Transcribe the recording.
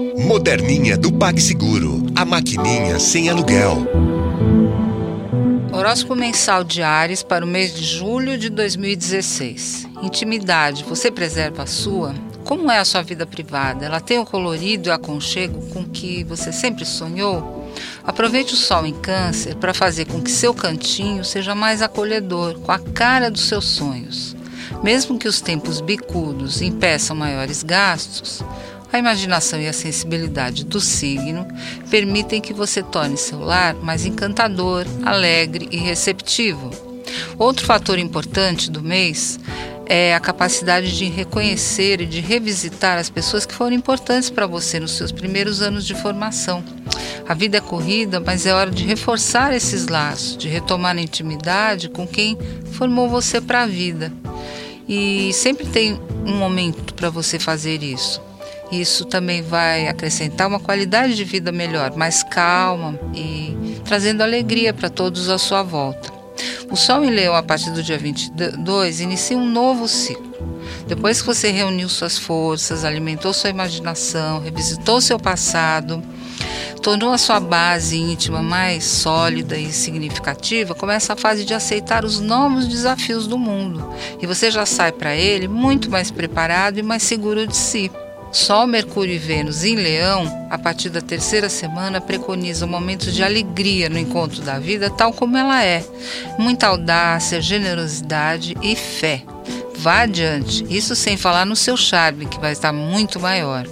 Moderninha do PagSeguro. A maquininha sem aluguel. Horóscopo mensal de Ares para o mês de julho de 2016. Intimidade, você preserva a sua? Como é a sua vida privada? Ela tem o colorido e aconchego com que você sempre sonhou? Aproveite o sol em Câncer para fazer com que seu cantinho seja mais acolhedor, com a cara dos seus sonhos. Mesmo que os tempos bicudos impeçam maiores gastos, a imaginação e a sensibilidade do signo permitem que você torne seu lar mais encantador, alegre e receptivo. Outro fator importante do mês é a capacidade de reconhecer e de revisitar as pessoas que foram importantes para você nos seus primeiros anos de formação. A vida é corrida, mas é hora de reforçar esses laços, de retomar a intimidade com quem formou você para a vida. E sempre tem um momento para você fazer isso. Isso também vai acrescentar uma qualidade de vida melhor, mais calma e trazendo alegria para todos à sua volta. O Sol em Leão, a partir do dia 22, inicia um novo ciclo. Depois que você reuniu suas forças, alimentou sua imaginação, revisitou seu passado, tornou a sua base íntima mais sólida e significativa, começa a fase de aceitar os novos desafios do mundo. E você já sai para ele muito mais preparado e mais seguro de si. Sol, Mercúrio e Vênus em Leão, a partir da terceira semana, preconizam momentos de alegria no encontro da vida tal como ela é. Muita audácia, generosidade e fé. Vá adiante, isso sem falar no seu charme, que vai estar muito maior.